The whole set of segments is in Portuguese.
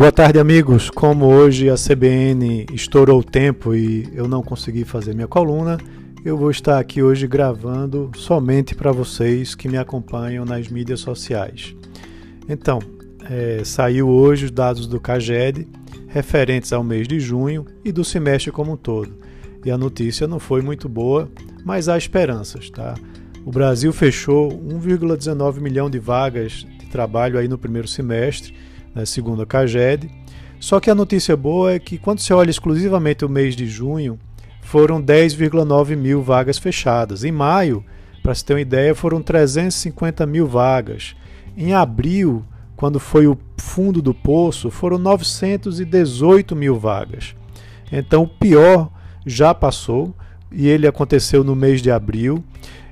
Boa tarde, amigos. Como hoje a CBN estourou o tempo e eu não consegui fazer minha coluna, eu vou estar aqui hoje gravando somente para vocês que me acompanham nas mídias sociais. Então, é, saiu hoje os dados do CAGED referentes ao mês de junho e do semestre como um todo. E a notícia não foi muito boa, mas há esperanças, tá? O Brasil fechou 1,19 milhão de vagas de trabalho aí no primeiro semestre né, segundo a CAGED. Só que a notícia boa é que quando você olha exclusivamente o mês de junho, foram 10,9 mil vagas fechadas. Em maio, para se ter uma ideia, foram 350 mil vagas. Em abril, quando foi o fundo do poço, foram 918 mil vagas. Então, o pior já passou e ele aconteceu no mês de abril.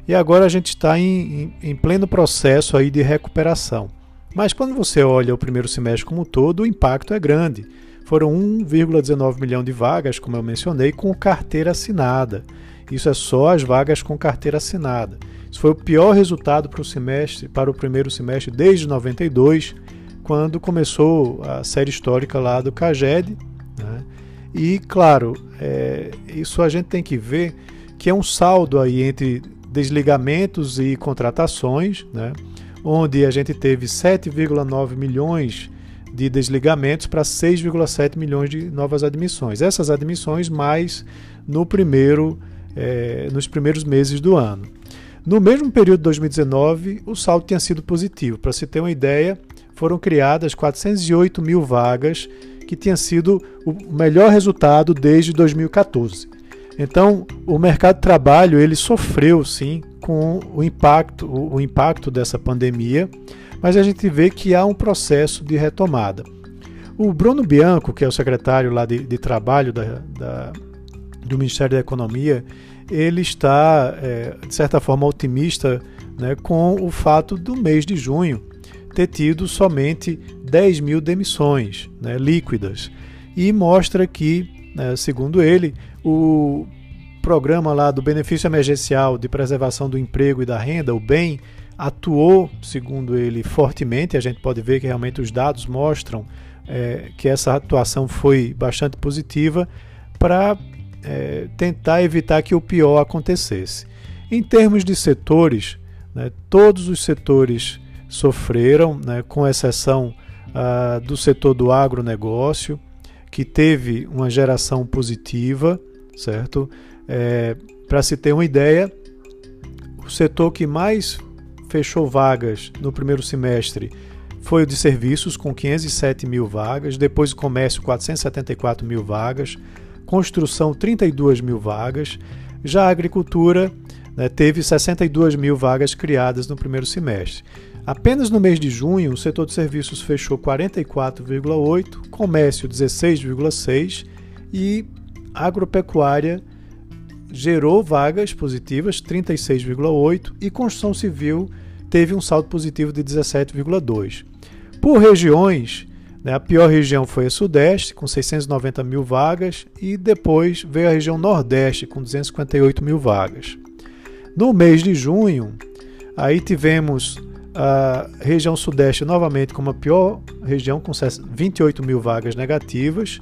E agora a gente está em, em, em pleno processo aí de recuperação. Mas quando você olha o primeiro semestre como um todo, o impacto é grande. Foram 1,19 milhão de vagas, como eu mencionei, com carteira assinada. Isso é só as vagas com carteira assinada. Isso foi o pior resultado para o semestre, para o primeiro semestre desde 92, quando começou a série histórica lá do CAGED. Né? E claro, é, isso a gente tem que ver que é um saldo aí entre desligamentos e contratações, né? Onde a gente teve 7,9 milhões de desligamentos para 6,7 milhões de novas admissões. Essas admissões mais no primeiro, é, nos primeiros meses do ano. No mesmo período de 2019, o saldo tinha sido positivo. Para se ter uma ideia, foram criadas 408 mil vagas, que tinha sido o melhor resultado desde 2014. Então, o mercado de trabalho ele sofreu sim com o impacto, o, impacto dessa pandemia, mas a gente vê que há um processo de retomada. O Bruno Bianco, que é o secretário lá de, de trabalho da, da, do Ministério da Economia, ele está, é, de certa forma, otimista né, com o fato do mês de junho ter tido somente 10 mil demissões né, líquidas. E mostra que, né, segundo ele, o programa lá do benefício emergencial de preservação do emprego e da renda, o BEM, atuou, segundo ele, fortemente. A gente pode ver que realmente os dados mostram é, que essa atuação foi bastante positiva para é, tentar evitar que o pior acontecesse. Em termos de setores, né, todos os setores sofreram, né, com exceção ah, do setor do agronegócio, que teve uma geração positiva certo? É, Para se ter uma ideia, o setor que mais fechou vagas no primeiro semestre foi o de serviços, com 507 mil vagas, depois o comércio, 474 mil vagas, construção, 32 mil vagas, já a agricultura né, teve 62 mil vagas criadas no primeiro semestre. Apenas no mês de junho, o setor de serviços fechou 44,8, comércio 16,6 e agropecuária gerou vagas positivas, 36,8, e construção civil teve um saldo positivo de 17,2. Por regiões, né, a pior região foi a Sudeste, com 690 mil vagas, e depois veio a região Nordeste, com 258 mil vagas. No mês de junho, aí tivemos a região Sudeste novamente como a pior região, com 28 mil vagas negativas,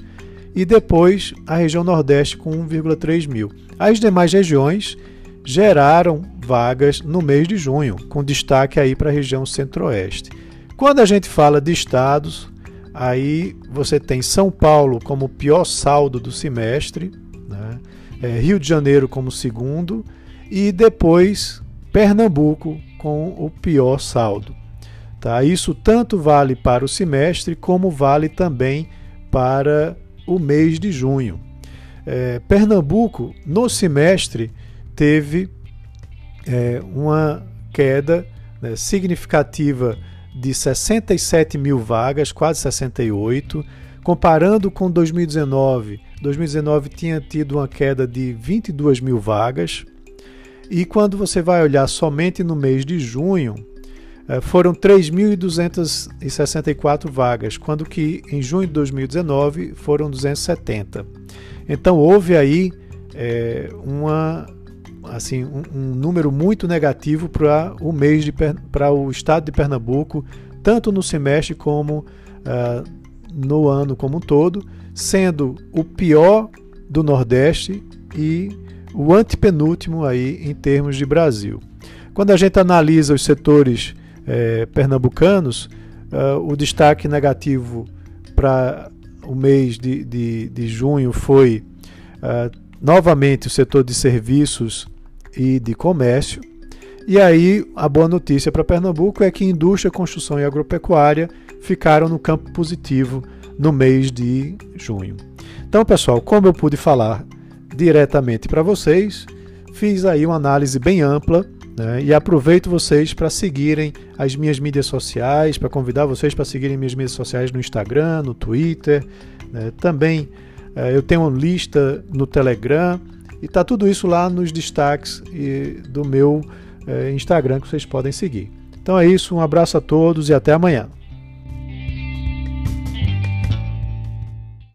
e depois a região Nordeste com 1,3 mil. As demais regiões geraram vagas no mês de junho, com destaque aí para a região Centro-Oeste. Quando a gente fala de estados, aí você tem São Paulo como pior saldo do semestre, né? é, Rio de Janeiro como segundo e depois Pernambuco com o pior saldo. Tá? Isso tanto vale para o semestre como vale também para o mês de junho. É, Pernambuco, no semestre, teve é, uma queda né, significativa de 67 mil vagas, quase 68. Comparando com 2019, 2019 tinha tido uma queda de 22 mil vagas. E quando você vai olhar somente no mês de junho, é, foram 3.264 vagas, quando que em junho de 2019 foram 270. Então houve aí é, uma assim um, um, número muito negativo para o mês de para o estado de Pernambuco, tanto no semestre como uh, no ano como um todo, sendo o pior do Nordeste e o antepenúltimo aí em termos de Brasil. Quando a gente analisa os setores eh, pernambucanos, uh, o destaque negativo para o mês de, de, de junho foi uh, novamente o setor de serviços e de comércio. E aí a boa notícia para Pernambuco é que indústria, construção e agropecuária ficaram no campo positivo no mês de junho. Então, pessoal, como eu pude falar diretamente para vocês, fiz aí uma análise bem ampla né, e aproveito vocês para seguirem as minhas mídias sociais, para convidar vocês para seguirem minhas mídias sociais no Instagram, no Twitter, né, também é, eu tenho uma lista no Telegram e está tudo isso lá nos destaques do meu é, Instagram que vocês podem seguir. Então é isso, um abraço a todos e até amanhã.